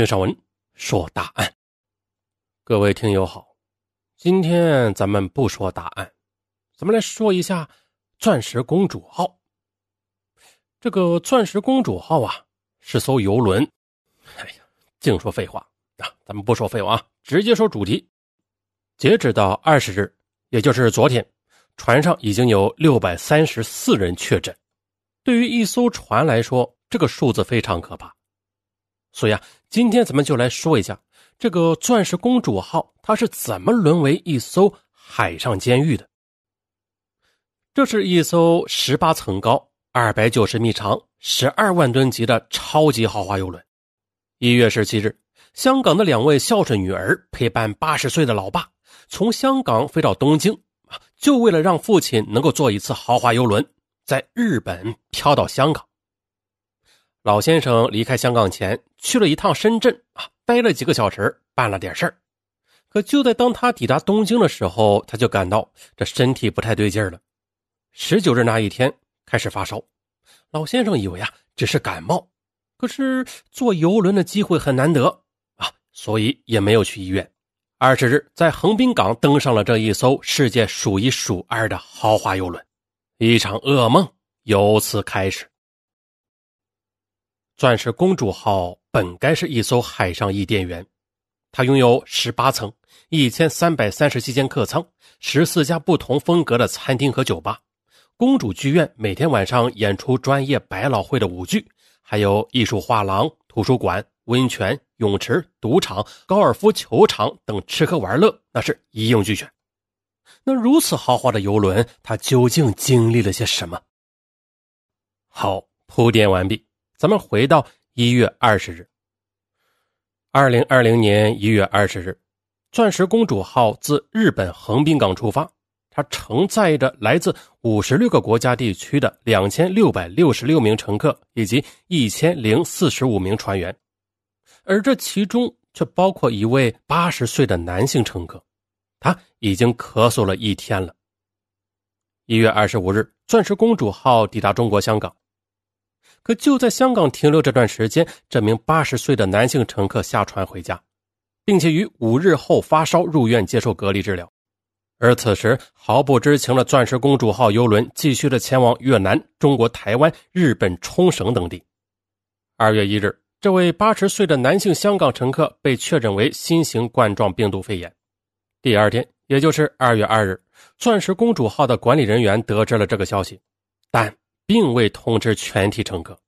听上文说答案。各位听友好，今天咱们不说答案，咱们来说一下钻石公主号。这个钻石公主号啊，是艘游轮。哎呀，净说废话啊！咱们不说废话啊，直接说主题。截止到二十日，也就是昨天，船上已经有六百三十四人确诊。对于一艘船来说，这个数字非常可怕。所以啊，今天咱们就来说一下这个钻石公主号，它是怎么沦为一艘海上监狱的。这是一艘十八层高、二百九十米长、十二万吨级的超级豪华游轮。一月十七日，香港的两位孝顺女儿陪伴八十岁的老爸，从香港飞到东京啊，就为了让父亲能够坐一次豪华游轮，在日本飘到香港。老先生离开香港前去了一趟深圳啊，待了几个小时，办了点事儿。可就在当他抵达东京的时候，他就感到这身体不太对劲了。十九日那一天开始发烧，老先生以为啊只是感冒，可是坐游轮的机会很难得啊，所以也没有去医院。二十日在横滨港登上了这一艘世界数一数二的豪华游轮，一场噩梦由此开始。钻石公主号本该是一艘海上伊甸园，它拥有十八层、一千三百三十七间客舱、十四家不同风格的餐厅和酒吧。公主剧院每天晚上演出专业百老汇的舞剧，还有艺术画廊、图书馆、温泉、泳池、赌场、高尔夫球场等吃喝玩乐，那是一应俱全。那如此豪华的游轮，它究竟经历了些什么？好，铺垫完毕。咱们回到一月二十日，二零二零年一月二十日，钻石公主号自日本横滨港出发，它承载着来自五十六个国家地区的两千六百六十六名乘客以及一千零四十五名船员，而这其中却包括一位八十岁的男性乘客，他已经咳嗽了一天了。一月二十五日，钻石公主号抵达中国香港。可就在香港停留这段时间，这名八十岁的男性乘客下船回家，并且于五日后发烧入院接受隔离治疗。而此时毫不知情的“钻石公主号”游轮继续的前往越南、中国台湾、日本冲绳等地。二月一日，这位八十岁的男性香港乘客被确诊为新型冠状病毒肺炎。第二天，也就是二月二日，“钻石公主号”的管理人员得知了这个消息，但。并未通知全体乘客。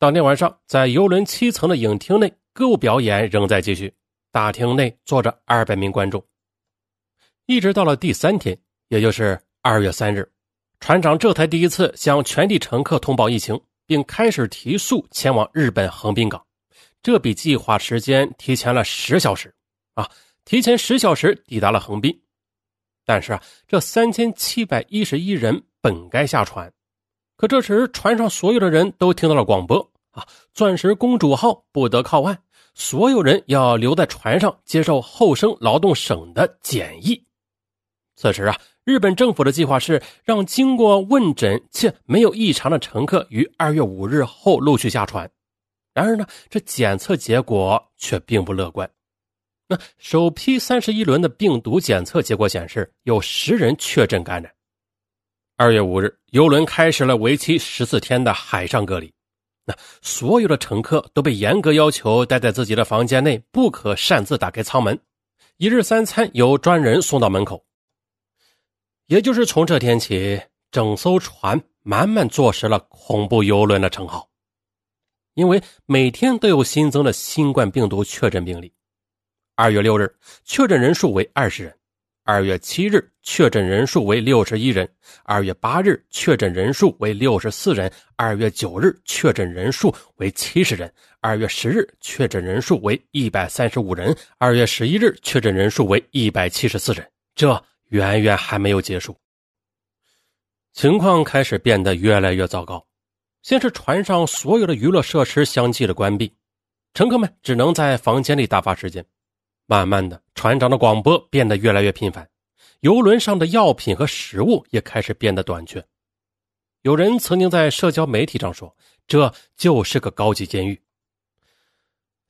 当天晚上，在游轮七层的影厅内，歌舞表演仍在继续。大厅内坐着二百名观众。一直到了第三天，也就是二月三日，船长这才第一次向全体乘客通报疫情，并开始提速前往日本横滨港。这比计划时间提前了十小时啊！提前十小时抵达了横滨。但是啊，这三千七百一十一人本该下船。可这时，船上所有的人都听到了广播啊！钻石公主号不得靠岸，所有人要留在船上接受后生劳动省的检疫。此时啊，日本政府的计划是让经过问诊且没有异常的乘客于二月五日后陆续下船。然而呢，这检测结果却并不乐观。那首批三十一轮的病毒检测结果显示，有十人确诊感染。二月五日，游轮开始了为期十四天的海上隔离。那所有的乘客都被严格要求待在自己的房间内，不可擅自打开舱门。一日三餐由专人送到门口。也就是从这天起，整艘船慢慢坐实了“恐怖游轮”的称号，因为每天都有新增的新冠病毒确诊病例。二月六日，确诊人数为二十人。二月七日确诊人数为六十一人，二月八日确诊人数为六十四人，二月九日确诊人数为七十人，二月十日确诊人数为一百三十五人，二月十一日确诊人数为一百七十四人。这远远还没有结束，情况开始变得越来越糟糕。先是船上所有的娱乐设施相继的关闭，乘客们只能在房间里打发时间。慢慢的，船长的广播变得越来越频繁，游轮上的药品和食物也开始变得短缺。有人曾经在社交媒体上说：“这就是个高级监狱。”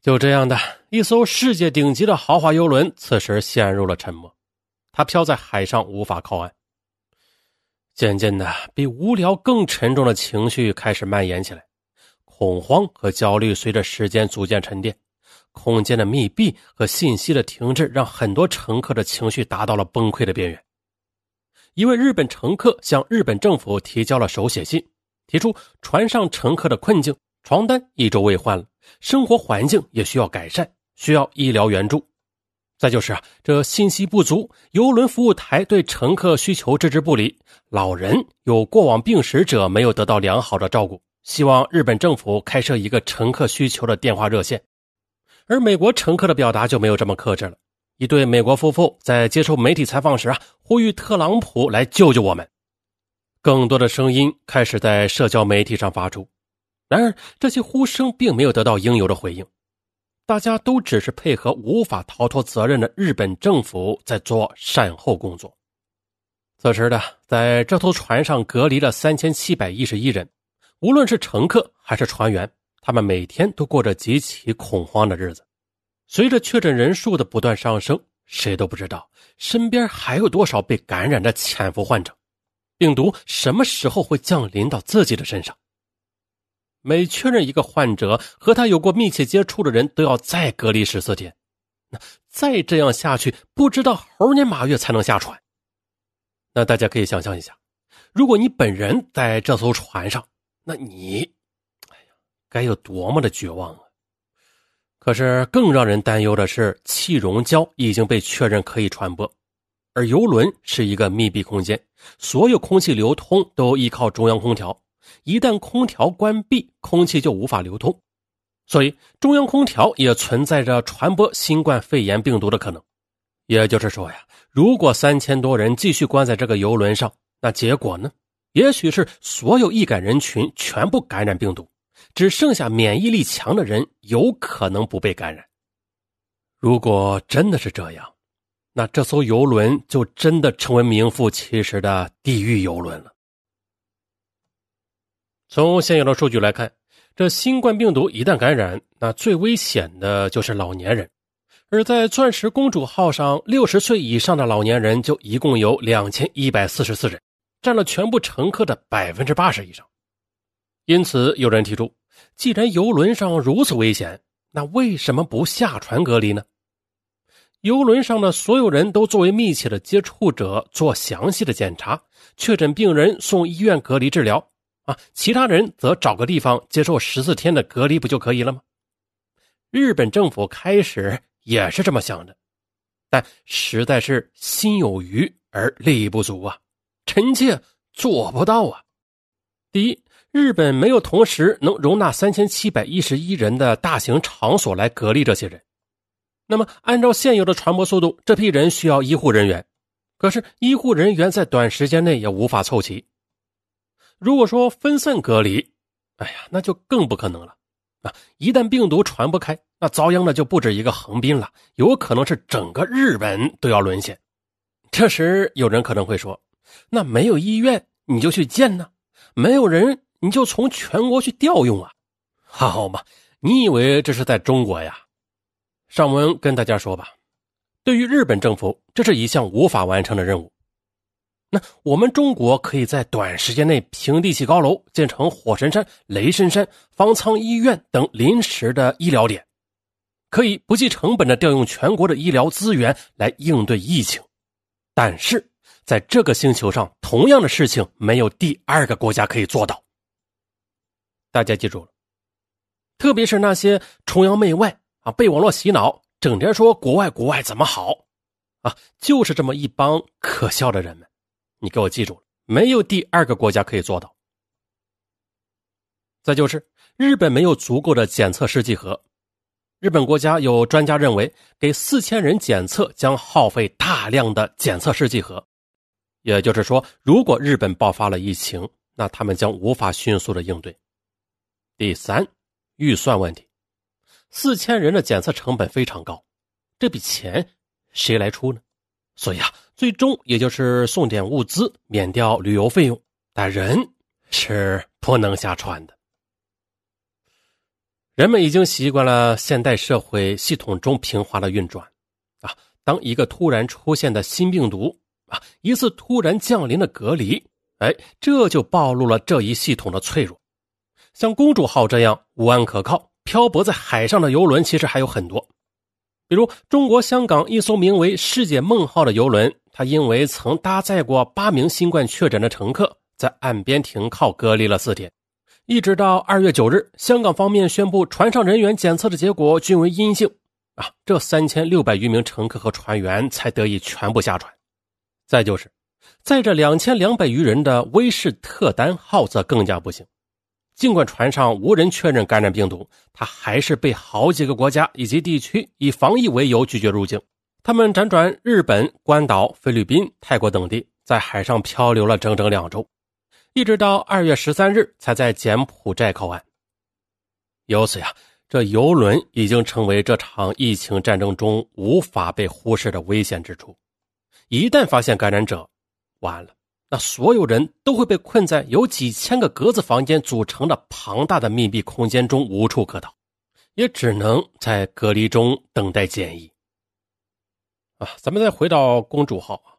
就这样的一艘世界顶级的豪华游轮，此时陷入了沉默，它漂在海上，无法靠岸。渐渐的，比无聊更沉重的情绪开始蔓延起来，恐慌和焦虑随着时间逐渐沉淀，空间的密闭和信息的停滞，让很多乘客的情绪达到了崩溃的边缘。一位日本乘客向日本政府提交了手写信，提出船上乘客的困境。床单一周未换了，生活环境也需要改善，需要医疗援助。再就是啊，这信息不足，游轮服务台对乘客需求置之不理，老人有过往病史者没有得到良好的照顾，希望日本政府开设一个乘客需求的电话热线。而美国乘客的表达就没有这么克制了，一对美国夫妇在接受媒体采访时啊，呼吁特朗普来救救我们。更多的声音开始在社交媒体上发出。然而，这些呼声并没有得到应有的回应，大家都只是配合无法逃脱责任的日本政府在做善后工作。此时的，在这艘船上隔离了三千七百一十一人，无论是乘客还是船员，他们每天都过着极其恐慌的日子。随着确诊人数的不断上升，谁都不知道身边还有多少被感染的潜伏患者，病毒什么时候会降临到自己的身上。每确认一个患者和他有过密切接触的人，都要再隔离十四天。那再这样下去，不知道猴年马月才能下船。那大家可以想象一下，如果你本人在这艘船上，那你，该有多么的绝望啊！可是更让人担忧的是，气溶胶已经被确认可以传播，而游轮是一个密闭空间，所有空气流通都依靠中央空调。一旦空调关闭，空气就无法流通，所以中央空调也存在着传播新冠肺炎病毒的可能。也就是说呀，如果三千多人继续关在这个游轮上，那结果呢？也许是所有易感人群全部感染病毒，只剩下免疫力强的人有可能不被感染。如果真的是这样，那这艘游轮就真的成为名副其实的地狱游轮了。从现有的数据来看，这新冠病毒一旦感染，那最危险的就是老年人。而在“钻石公主号”上，六十岁以上的老年人就一共有两千一百四十四人，占了全部乘客的百分之八十以上。因此，有人提出，既然游轮上如此危险，那为什么不下船隔离呢？游轮上的所有人都作为密切的接触者做详细的检查，确诊病人送医院隔离治疗。啊，其他人则找个地方接受十四天的隔离，不就可以了吗？日本政府开始也是这么想的，但实在是心有余而力不足啊，臣妾做不到啊。第一，日本没有同时能容纳三千七百一十一人的大型场所来隔离这些人。那么，按照现有的传播速度，这批人需要医护人员，可是医护人员在短时间内也无法凑齐。如果说分散隔离，哎呀，那就更不可能了啊！一旦病毒传不开，那遭殃的就不止一个横滨了，有可能是整个日本都要沦陷。这时有人可能会说：“那没有医院你就去建呢？没有人你就从全国去调用啊？”好嘛，你以为这是在中国呀？上文跟大家说吧，对于日本政府，这是一项无法完成的任务。那我们中国可以在短时间内平地起高楼，建成火神山、雷神山、方舱医院等临时的医疗点，可以不计成本的调用全国的医疗资源来应对疫情。但是，在这个星球上，同样的事情没有第二个国家可以做到。大家记住了，特别是那些崇洋媚外啊，被网络洗脑，整天说国外国外怎么好啊，就是这么一帮可笑的人们。你给我记住，没有第二个国家可以做到。再就是日本没有足够的检测试剂盒，日本国家有专家认为，给四千人检测将耗费大量的检测试剂盒，也就是说，如果日本爆发了疫情，那他们将无法迅速的应对。第三，预算问题，四千人的检测成本非常高，这笔钱谁来出呢？所以啊。最终也就是送点物资，免掉旅游费用，但人是不能下船的。人们已经习惯了现代社会系统中平滑的运转，啊，当一个突然出现的新病毒，啊，一次突然降临的隔离，哎，这就暴露了这一系统的脆弱。像公主号这样无岸可靠、漂泊在海上的游轮，其实还有很多。比如中国香港一艘名为“世界梦号”的游轮，它因为曾搭载过八名新冠确诊的乘客，在岸边停靠隔离了四天，一直到二月九日，香港方面宣布船上人员检测的结果均为阴性，啊，这三千六百余名乘客和船员才得以全部下船。再就是载着两千两百余人的威士特丹号则更加不行。尽管船上无人确认感染病毒，他还是被好几个国家以及地区以防疫为由拒绝入境。他们辗转日本、关岛、菲律宾、泰国等地，在海上漂流了整整两周，一直到二月十三日才在柬埔寨靠岸。由此呀，这游轮已经成为这场疫情战争中无法被忽视的危险之处。一旦发现感染者，完了。那所有人都会被困在由几千个格子房间组成的庞大的密闭空间中，无处可逃，也只能在隔离中等待检疫。啊，咱们再回到公主号啊，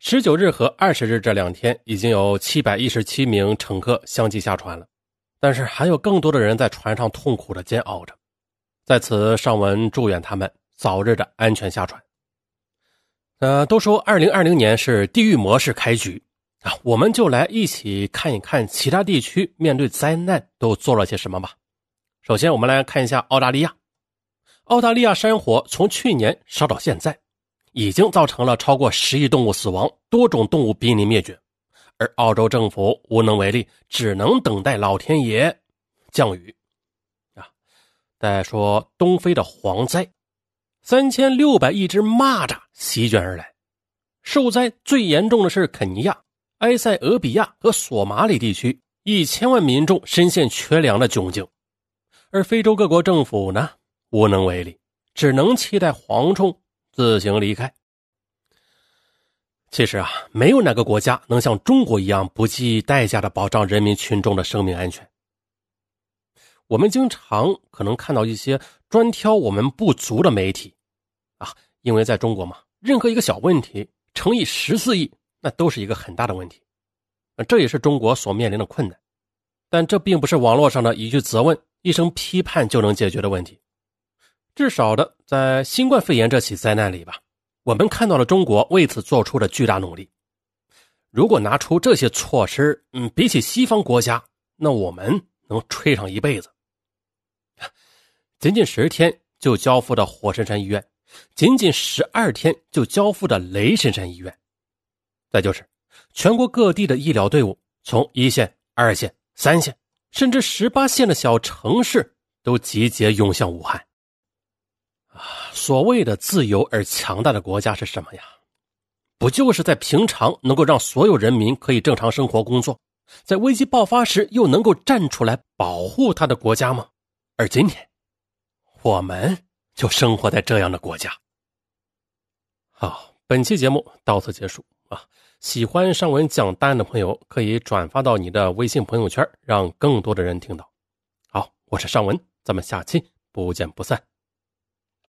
十九日和二十日这两天，已经有七百一十七名乘客相继下船了，但是还有更多的人在船上痛苦的煎熬着。在此，上文祝愿他们早日的安全下船。呃，都说二零二零年是地狱模式开局。啊，我们就来一起看一看其他地区面对灾难都做了些什么吧。首先，我们来看一下澳大利亚。澳大利亚山火从去年烧到现在，已经造成了超过十亿动物死亡，多种动物濒临灭绝，而澳洲政府无能为力，只能等待老天爷降雨。啊，再说东非的蝗灾，三千六百亿只蚂蚱席卷而来，受灾最严重的是肯尼亚。埃塞俄比亚和索马里地区一千万民众深陷缺粮的窘境，而非洲各国政府呢无能为力，只能期待蝗虫自行离开。其实啊，没有哪个国家能像中国一样不计代价的保障人民群众的生命安全。我们经常可能看到一些专挑我们不足的媒体，啊，因为在中国嘛，任何一个小问题乘以十四亿。那都是一个很大的问题，这也是中国所面临的困难。但这并不是网络上的一句责问、一声批判就能解决的问题。至少的，在新冠肺炎这起灾难里吧，我们看到了中国为此做出的巨大努力。如果拿出这些措施，嗯，比起西方国家，那我们能吹上一辈子。仅仅十天就交付到火神山医院，仅仅十二天就交付的雷神山医院。再就是，全国各地的医疗队伍，从一线、二线、三线，甚至十八线的小城市，都集结涌向武汉。啊，所谓的自由而强大的国家是什么呀？不就是在平常能够让所有人民可以正常生活、工作，在危机爆发时又能够站出来保护他的国家吗？而今天，我们就生活在这样的国家。好，本期节目到此结束。啊，喜欢尚文讲答案的朋友可以转发到你的微信朋友圈，让更多的人听到。好，我是尚文，咱们下期不见不散。